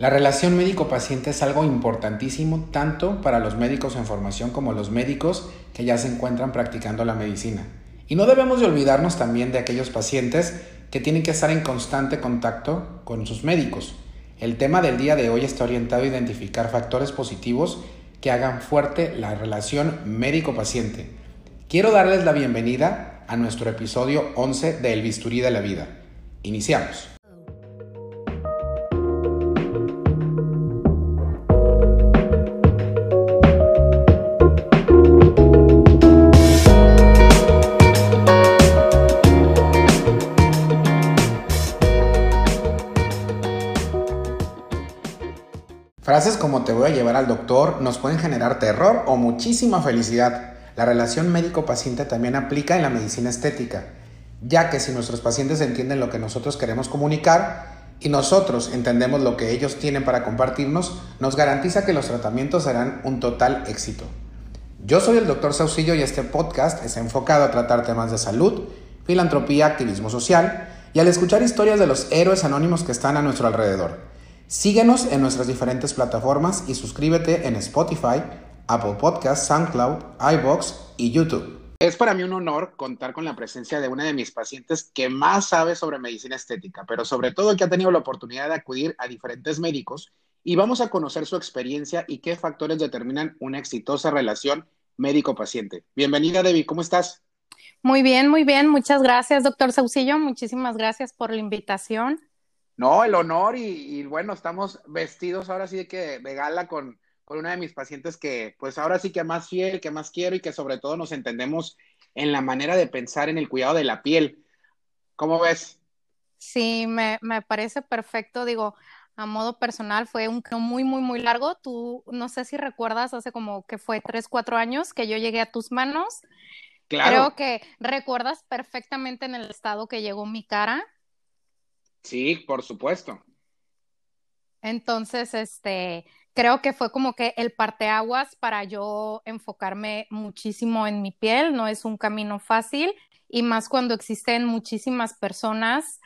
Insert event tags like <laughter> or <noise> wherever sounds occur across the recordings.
La relación médico-paciente es algo importantísimo tanto para los médicos en formación como los médicos que ya se encuentran practicando la medicina. Y no debemos de olvidarnos también de aquellos pacientes que tienen que estar en constante contacto con sus médicos. El tema del día de hoy está orientado a identificar factores positivos que hagan fuerte la relación médico-paciente. Quiero darles la bienvenida a nuestro episodio 11 de El Bisturí de la Vida. Iniciamos. Frases como te voy a llevar al doctor nos pueden generar terror o muchísima felicidad. La relación médico-paciente también aplica en la medicina estética, ya que si nuestros pacientes entienden lo que nosotros queremos comunicar y nosotros entendemos lo que ellos tienen para compartirnos, nos garantiza que los tratamientos serán un total éxito. Yo soy el doctor Saucillo y este podcast es enfocado a tratar temas de salud, filantropía, activismo social y al escuchar historias de los héroes anónimos que están a nuestro alrededor. Síguenos en nuestras diferentes plataformas y suscríbete en Spotify, Apple Podcasts, SoundCloud, iBox y YouTube. Es para mí un honor contar con la presencia de una de mis pacientes que más sabe sobre medicina estética, pero sobre todo que ha tenido la oportunidad de acudir a diferentes médicos y vamos a conocer su experiencia y qué factores determinan una exitosa relación médico-paciente. Bienvenida, Debbie, ¿cómo estás? Muy bien, muy bien. Muchas gracias, doctor Saucillo. Muchísimas gracias por la invitación. No, el honor y, bueno, estamos vestidos ahora sí de que de gala con, con una de mis pacientes que pues ahora sí que más fiel, que más quiero y que sobre todo nos entendemos en la manera de pensar en el cuidado de la piel. ¿Cómo ves? Sí, me, me parece perfecto. Digo, a modo personal fue un muy, muy, muy largo. Tú, no sé si recuerdas, hace como que fue tres, cuatro años que yo llegué a tus manos. Claro. Creo que recuerdas perfectamente en el estado que llegó mi cara. Sí, por supuesto. Entonces, este, creo que fue como que el parteaguas para yo enfocarme muchísimo en mi piel. No es un camino fácil y más cuando existen muchísimas personas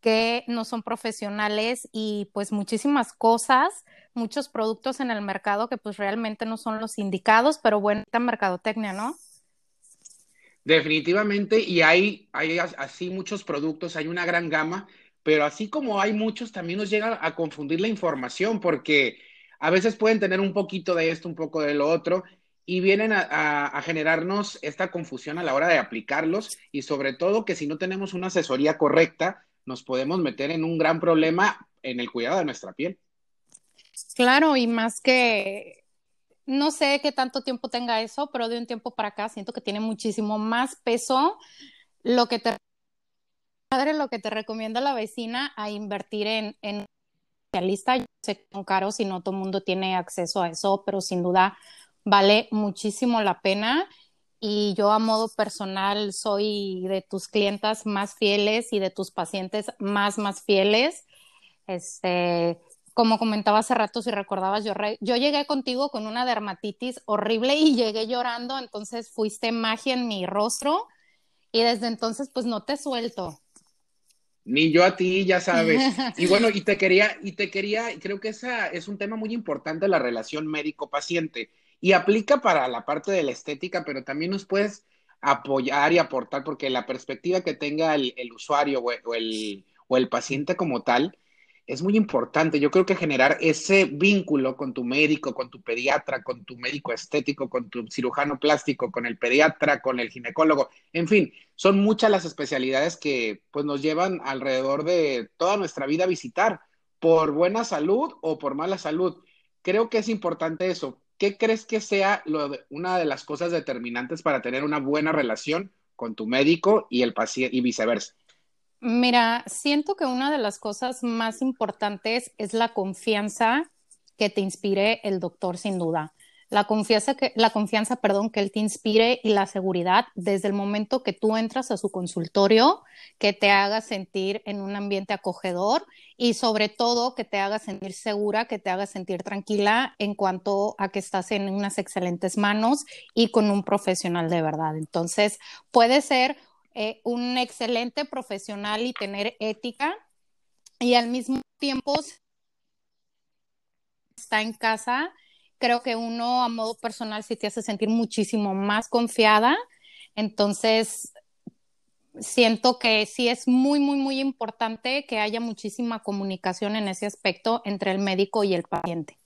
que no son profesionales y pues muchísimas cosas, muchos productos en el mercado que pues realmente no son los indicados, pero buena mercadotecnia, ¿no? Definitivamente, y hay, hay así muchos productos, hay una gran gama, pero así como hay muchos, también nos llega a confundir la información, porque a veces pueden tener un poquito de esto, un poco de lo otro, y vienen a, generarnos esta confusión a la hora de aplicarlos, y sobre todo que si no tenemos una asesoría correcta, nos podemos meter en un gran problema en el cuidado de nuestra piel. Claro, y más que no sé qué tanto tiempo tenga eso, pero de un tiempo para acá siento que tiene muchísimo más peso lo que te padre lo que te recomienda la vecina a invertir en, en especialista. Yo sé que son caros y no todo el mundo tiene acceso a eso, pero sin duda vale muchísimo la pena. Y yo a modo personal soy de tus clientas más fieles y de tus pacientes más, más fieles. Este, como comentaba hace rato, si recordabas, yo, yo llegué contigo con una dermatitis horrible y llegué llorando, entonces fuiste magia en mi rostro y desde entonces pues no te suelto. Ni yo a ti, ya sabes. <laughs> Y bueno, y te quería, y te quería, creo que esa es un tema muy importante, la relación médico-paciente. Y aplica para la parte de la estética, pero también nos puedes apoyar y aportar, porque la perspectiva que tenga el, usuario o el, o el paciente como tal, es muy importante. Yo creo que generar ese vínculo con tu médico, con tu pediatra, con tu médico estético, con tu cirujano plástico, con el pediatra, con el ginecólogo, en fin, son muchas las especialidades que pues nos llevan alrededor de toda nuestra vida a visitar por buena salud o por mala salud. Creo que es importante eso. ¿Qué crees que sea una de las cosas determinantes para tener una buena relación con tu médico y el paciente y viceversa? Mira, siento que una de las cosas más importantes es la confianza que te inspire el doctor, sin duda. La confianza, que, la confianza, perdón, que él te inspire y la seguridad desde el momento que tú entras a su consultorio, que te haga sentir en un ambiente acogedor y sobre todo que te haga sentir segura, que te haga sentir tranquila en cuanto a que estás en unas excelentes manos y con un profesional de verdad. Entonces, puede ser eh, un excelente profesional y tener ética y al mismo tiempo está en casa, creo que uno a modo personal sí te hace sentir muchísimo más confiada. Entonces, siento que sí es muy, muy, muy importante que haya muchísima comunicación en ese aspecto entre el médico y el paciente.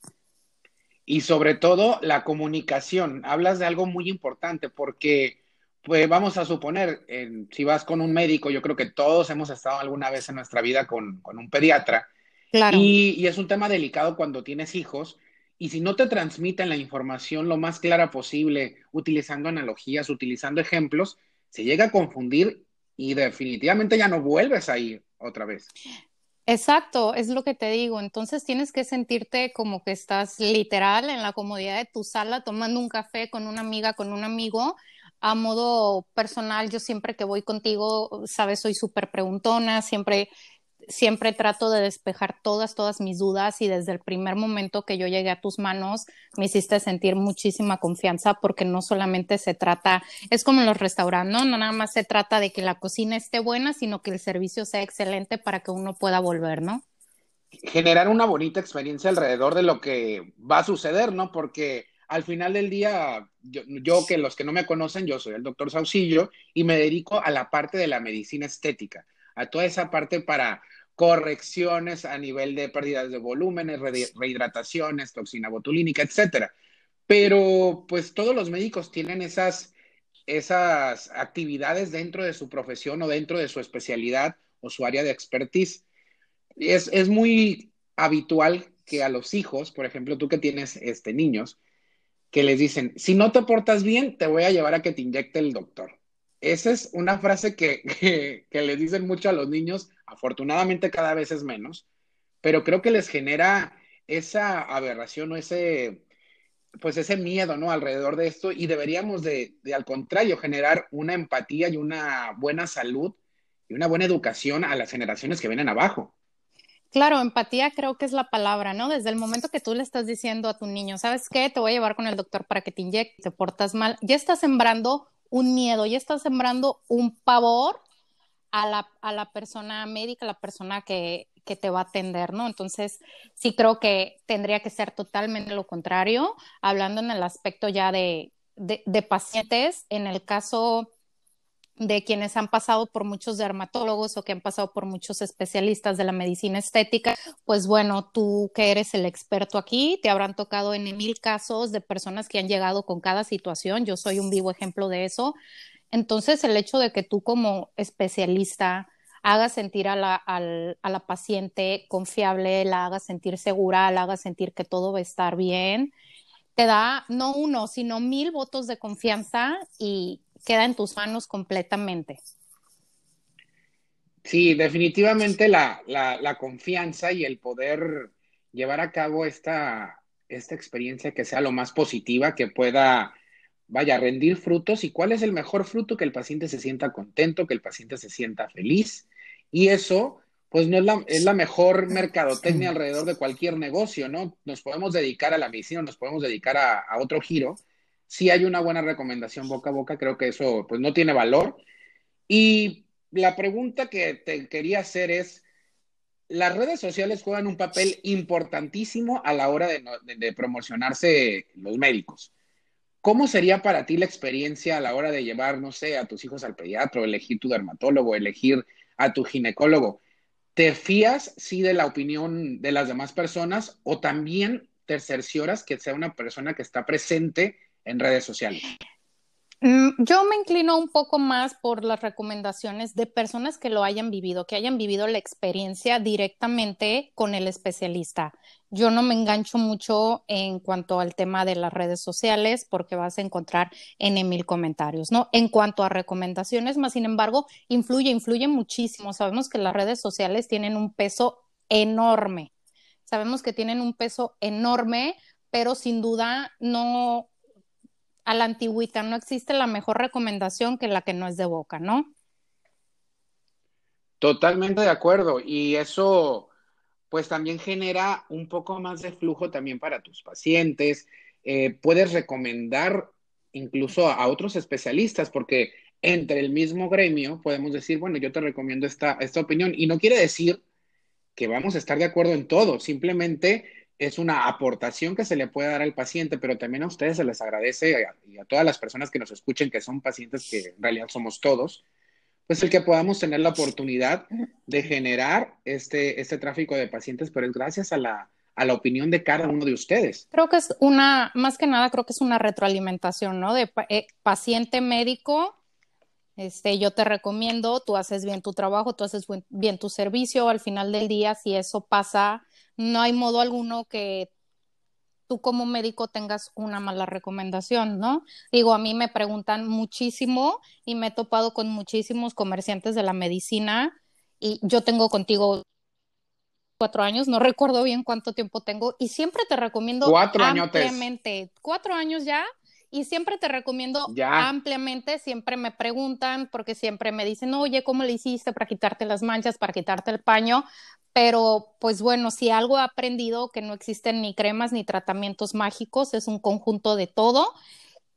Y sobre todo la comunicación. Hablas de algo muy importante porque, pues vamos a suponer, si vas con un médico, yo creo que todos hemos estado alguna vez en nuestra vida con, un pediatra. Claro. Y, y, es un tema delicado cuando tienes hijos. Y si no te transmiten la información lo más clara posible, utilizando analogías, utilizando ejemplos, se llega a confundir y definitivamente ya no vuelves a ir otra vez. Exacto, es lo que te digo. Entonces tienes que sentirte como que estás literal en la comodidad de tu sala tomando un café con una amiga, con un amigo. A modo personal, yo siempre que voy contigo, sabes, soy súper preguntona, siempre siempre trato de despejar todas, todas mis dudas y desde el primer momento que yo llegué a tus manos me hiciste sentir muchísima confianza porque no solamente se trata, es como en los restaurantes, ¿no? No nada más se trata de que la cocina esté buena, sino que el servicio sea excelente para que uno pueda volver, ¿no? Generar una bonita experiencia alrededor de lo que va a suceder, ¿no? Porque al final del día, yo, que los que no me conocen, yo soy el doctor Saucillo y me dedico a la parte de la medicina estética, a toda esa parte para correcciones a nivel de pérdidas de volúmenes, rehidrataciones, toxina botulínica, etcétera. Pero pues todos los médicos tienen esas, esas actividades dentro de su profesión o dentro de su especialidad o su área de expertise. Es, es muy habitual que a los hijos, por ejemplo, tú que tienes este, niños, que les dicen, si no te portas bien, te voy a llevar a que te inyecte el doctor. Esa es una frase que, <laughs> que, les dicen mucho a los niños Afortunadamente cada vez es menos, pero creo que les genera esa aberración o ese, pues ese miedo, ¿no? Alrededor de esto y deberíamos de, de, al contrario, generar una empatía y una buena salud y una buena educación a las generaciones que vienen abajo. Claro, empatía creo que es la palabra, ¿no? Desde el momento que tú le estás diciendo a tu niño, ¿sabes qué? Te voy a llevar con el doctor para que te inyecte, te portas mal, ya estás sembrando un miedo, ya estás sembrando un pavor a la, a la persona médica, a la persona que, que te va a atender, ¿no? Entonces, sí creo que tendría que ser totalmente lo contrario, hablando en el aspecto ya de, de, de, pacientes, en el caso de quienes han pasado por muchos dermatólogos o que han pasado por muchos especialistas de la medicina estética, pues bueno, tú que eres el experto aquí, te habrán tocado en mil casos de personas que han llegado con cada situación, yo soy un vivo ejemplo de eso, entonces, el hecho de que tú como especialista hagas sentir a la, paciente confiable, la hagas sentir segura, la hagas sentir que todo va a estar bien, te da no uno, sino mil votos de confianza y queda en tus manos completamente. Sí, definitivamente la, la, la confianza y el poder llevar a cabo esta, esta experiencia que sea lo más positiva, que pueda vaya a rendir frutos y cuál es el mejor fruto que el paciente se sienta contento, que el paciente se sienta feliz. Y eso, pues no es la, es la mejor mercadotecnia alrededor de cualquier negocio, ¿no? Nos podemos dedicar a la medicina, nos podemos dedicar a, a otro giro. Si hay una buena recomendación boca a boca, creo que eso pues no tiene valor. Y la pregunta que te quería hacer es, las redes sociales juegan un papel importantísimo a la hora de, promocionarse los médicos. ¿Cómo sería para ti la experiencia a la hora de llevar, no sé, a tus hijos al pediatra, elegir tu dermatólogo, elegir a tu ginecólogo? ¿Te fías, sí, de la opinión de las demás personas o también te cercioras que sea una persona que está presente en redes sociales? Mm, yo me inclino un poco más por las recomendaciones de personas que lo hayan vivido, que hayan vivido la experiencia directamente con el especialista. Yo no me engancho mucho en cuanto al tema de las redes sociales porque vas a encontrar en mil comentarios, ¿no? En cuanto a recomendaciones, más sin embargo, influye, influye muchísimo. Sabemos que las redes sociales tienen un peso enorme. Sabemos que tienen un peso enorme, pero sin duda no a la antigüita, no existe la mejor recomendación que la que no es de boca, ¿no? Totalmente de acuerdo. Y eso, pues también genera un poco más de flujo también para tus pacientes. Eh, puedes recomendar incluso a, otros especialistas, porque entre el mismo gremio podemos decir, bueno, yo te recomiendo esta, esta opinión. Y no quiere decir que vamos a estar de acuerdo en todo, simplemente es una aportación que se le puede dar al paciente, pero también a ustedes se les agradece y a, todas las personas que nos escuchen, que son pacientes que en realidad somos todos, pues el que podamos tener la oportunidad de generar este, este tráfico de pacientes, pero es gracias a la, a la opinión de cada uno de ustedes. Creo que es una, más que nada, creo que es una retroalimentación, ¿no? De eh, paciente médico, este, yo te recomiendo, tú haces bien tu trabajo, tú haces bien tu servicio, al final del día, si eso pasa, no hay modo alguno que tú como médico tengas una mala recomendación, ¿no? Digo, a mí me preguntan muchísimo y me he topado con muchísimos comerciantes de la medicina y yo tengo contigo cuatro años, no <laughs> recuerdo bien cuánto tiempo tengo y siempre te recomiendo cuatro ampliamente, cuatro años ya y siempre te recomiendo ampliamente, siempre me preguntan porque siempre me dicen, oye, ¿cómo le hiciste para quitarte las manchas, para quitarte el paño? Pero pues bueno, si algo he aprendido que no existen ni cremas ni tratamientos mágicos, es un conjunto de todo.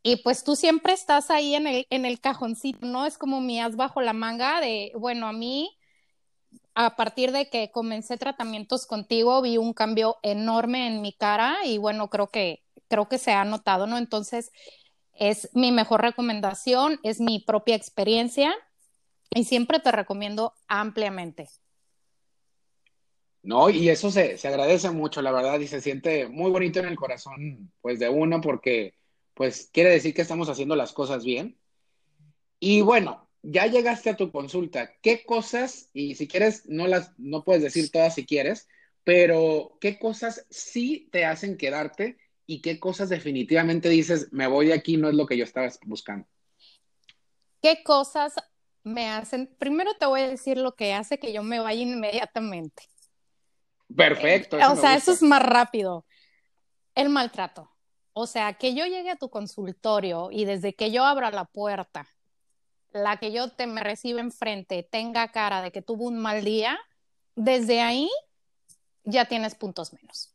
Y pues tú siempre estás ahí en el, en el cajoncito, ¿no? Es como mi as bajo la manga de, bueno, a mí, a partir de que comencé tratamientos contigo, vi un cambio enorme en mi cara y bueno, creo que, creo que se ha notado, ¿no? Entonces, es mi mejor recomendación, es mi propia experiencia y siempre te recomiendo ampliamente. No, y eso se, se, agradece mucho, la verdad, y se siente muy bonito en el corazón, pues, de uno, porque, pues, quiere decir que estamos haciendo las cosas bien. Y bueno, ya llegaste a tu consulta. ¿Qué cosas, y si quieres, no las, no puedes decir todas si quieres, pero qué cosas sí te hacen quedarte y qué cosas definitivamente dices, me voy de aquí, no es lo que yo estaba buscando? ¿Qué cosas me hacen? Primero te voy a decir lo que hace que yo me vaya inmediatamente. Perfecto. o sea, eso es más rápido. El maltrato. O sea, que yo llegue a tu consultorio y desde que yo abra la puerta, la que yo te me recibe enfrente tenga cara de que tuvo un mal día, desde ahí ya tienes puntos menos.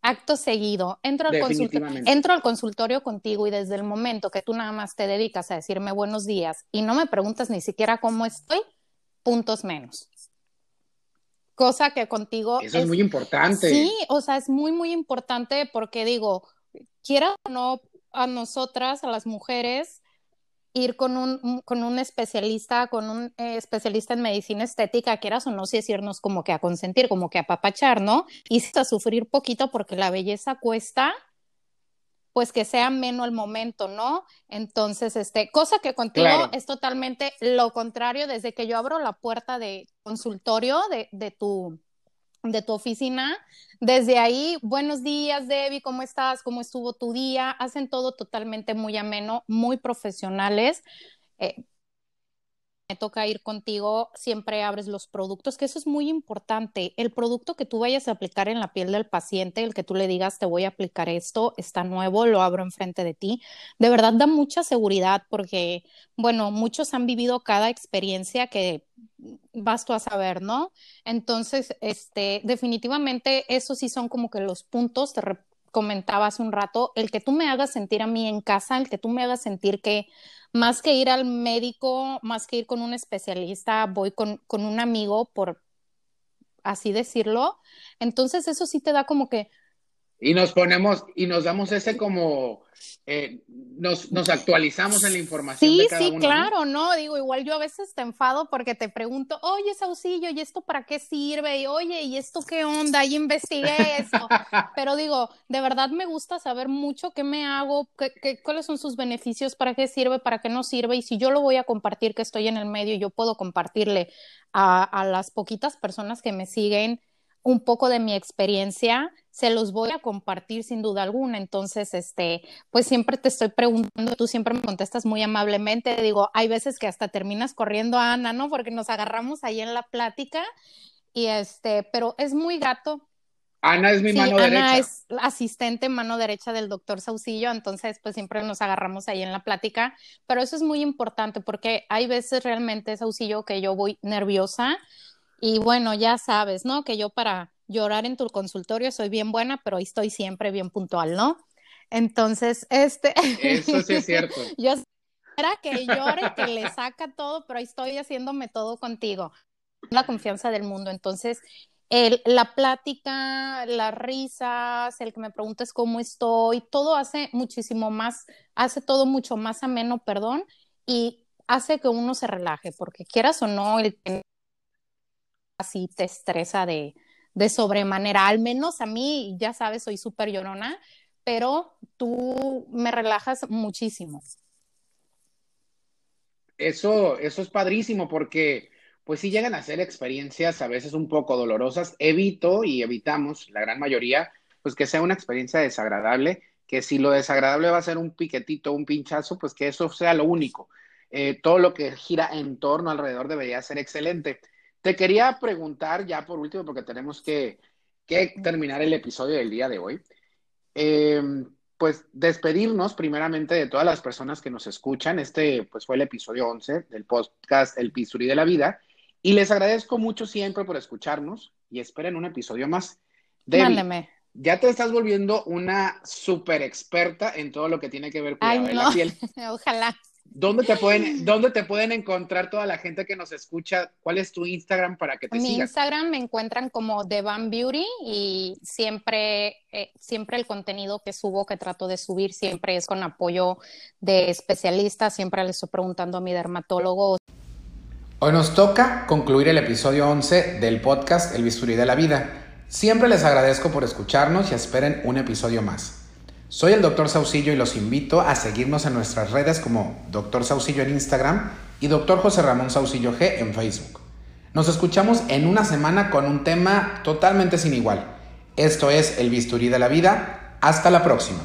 Acto seguido, entro al, entro al consultorio contigo y desde el momento que tú nada más te dedicas a decirme buenos días y no me preguntas ni siquiera cómo estoy, puntos menos cosa que contigo... Eso es, muy importante. Sí, o sea, es muy, muy importante porque digo, quiera o no a nosotras, a las mujeres, ir con un, con un especialista, con un eh, especialista en medicina estética, quieras o no, si decirnos como que a consentir, como que a papachar, ¿no? Y a sufrir poquito porque la belleza cuesta, pues que sea menos el momento, ¿no? Entonces, este, cosa que contigo es totalmente lo contrario, desde que yo abro la puerta de consultorio de, de tu de tu oficina. Desde ahí, buenos días, Debbie, ¿cómo estás? ¿Cómo estuvo tu día? Hacen todo totalmente muy ameno, muy profesionales. Eh, me toca ir contigo, siempre abres los productos, que eso es muy importante. El producto que tú vayas a aplicar en la piel del paciente, el que tú le digas, te voy a aplicar esto, está nuevo, lo abro enfrente de ti, de verdad da mucha seguridad porque, bueno, muchos han vivido cada experiencia que vas tú a saber, ¿no? Entonces, este, definitivamente, esos sí son como que los puntos, te comentaba hace un rato, el que tú me hagas sentir a mí en casa, el que tú me hagas sentir que más que ir al médico, más que ir con un especialista, voy con, con un amigo, por así decirlo. Entonces eso sí te da como que... Y nos ponemos y nos damos ese como eh, nos, nos, actualizamos en la información. Sí, de cada sí, claro, ¿no? Digo, igual yo a veces te enfado porque te pregunto, oye, Saucillo, ¿y esto para qué sirve? Y oye, ¿y esto qué onda? Y investigué eso. <laughs> Pero digo, de verdad me gusta saber mucho qué me hago, qué, cuáles son sus beneficios, para qué sirve, para qué no sirve. Y si yo lo voy a compartir, que estoy en el medio, yo puedo compartirle a, a las poquitas personas que me siguen un poco de mi experiencia, se los voy a compartir sin duda alguna. Entonces, este, pues siempre te estoy preguntando, tú siempre me contestas muy amablemente. Digo, hay veces que hasta terminas corriendo a Ana, ¿no? Porque nos agarramos ahí en la plática y este, pero es muy gato. Ana es mi mano derecha. Ana es asistente mano derecha del doctor Saucillo, entonces pues siempre nos agarramos ahí en la plática, pero eso es muy importante porque hay veces realmente Saucillo que yo voy nerviosa y bueno, ya sabes, ¿no? Que yo para llorar en tu consultorio soy bien buena, pero estoy siempre bien puntual, ¿no? Entonces, este... Eso sí es cierto. <laughs> yo era que llore, que le saca todo, pero estoy haciéndome todo contigo. La confianza del mundo. Entonces, el, la plática, las risas, el que me preguntes cómo estoy, todo hace muchísimo más, hace todo mucho más ameno, perdón, y hace que uno se relaje, porque quieras o no, el así te estresa de, de sobremanera, al menos a mí, ya sabes, soy súper llorona, pero tú me relajas muchísimo. Eso, eso es padrísimo porque pues sí llegan a ser experiencias a veces un poco dolorosas. Evito y evitamos, la gran mayoría, pues que sea una experiencia desagradable, que si lo desagradable va a ser un piquetito, un pinchazo, pues que eso sea lo único. Eh, todo lo que gira en torno alrededor debería ser excelente. Te quería preguntar ya por último, porque tenemos que, que terminar el episodio del día de hoy. Eh, pues despedirnos primeramente de todas las personas que nos escuchan. Este pues fue el episodio 11 del podcast El Pisturí de la Vida. Y les agradezco mucho siempre por escucharnos y esperen un episodio más. Mándeme. Ya te estás volviendo una súper experta en todo lo que tiene que ver con la piel. <laughs> Ojalá. ¿Dónde te, pueden, <laughs> ¿Dónde te pueden encontrar toda la gente que nos escucha? ¿Cuál es tu Instagram para que te Mi Instagram me encuentran como The Van Beauty y siempre, eh, siempre el contenido que subo, que trato de subir, siempre es con apoyo de especialistas. Siempre les estoy preguntando a mi dermatólogo. Hoy nos toca concluir el episodio 11 del podcast El Bisturí de la Vida. Siempre les agradezco por escucharnos y esperen un episodio más. Soy el Dr. Saucillo y los invito a seguirnos en nuestras redes como Dr. Saucillo en Instagram y Dr. José Ramón Saucillo G en Facebook. Nos escuchamos en una semana con un tema totalmente sin igual. Esto es El Bisturí de la Vida. Hasta la próxima.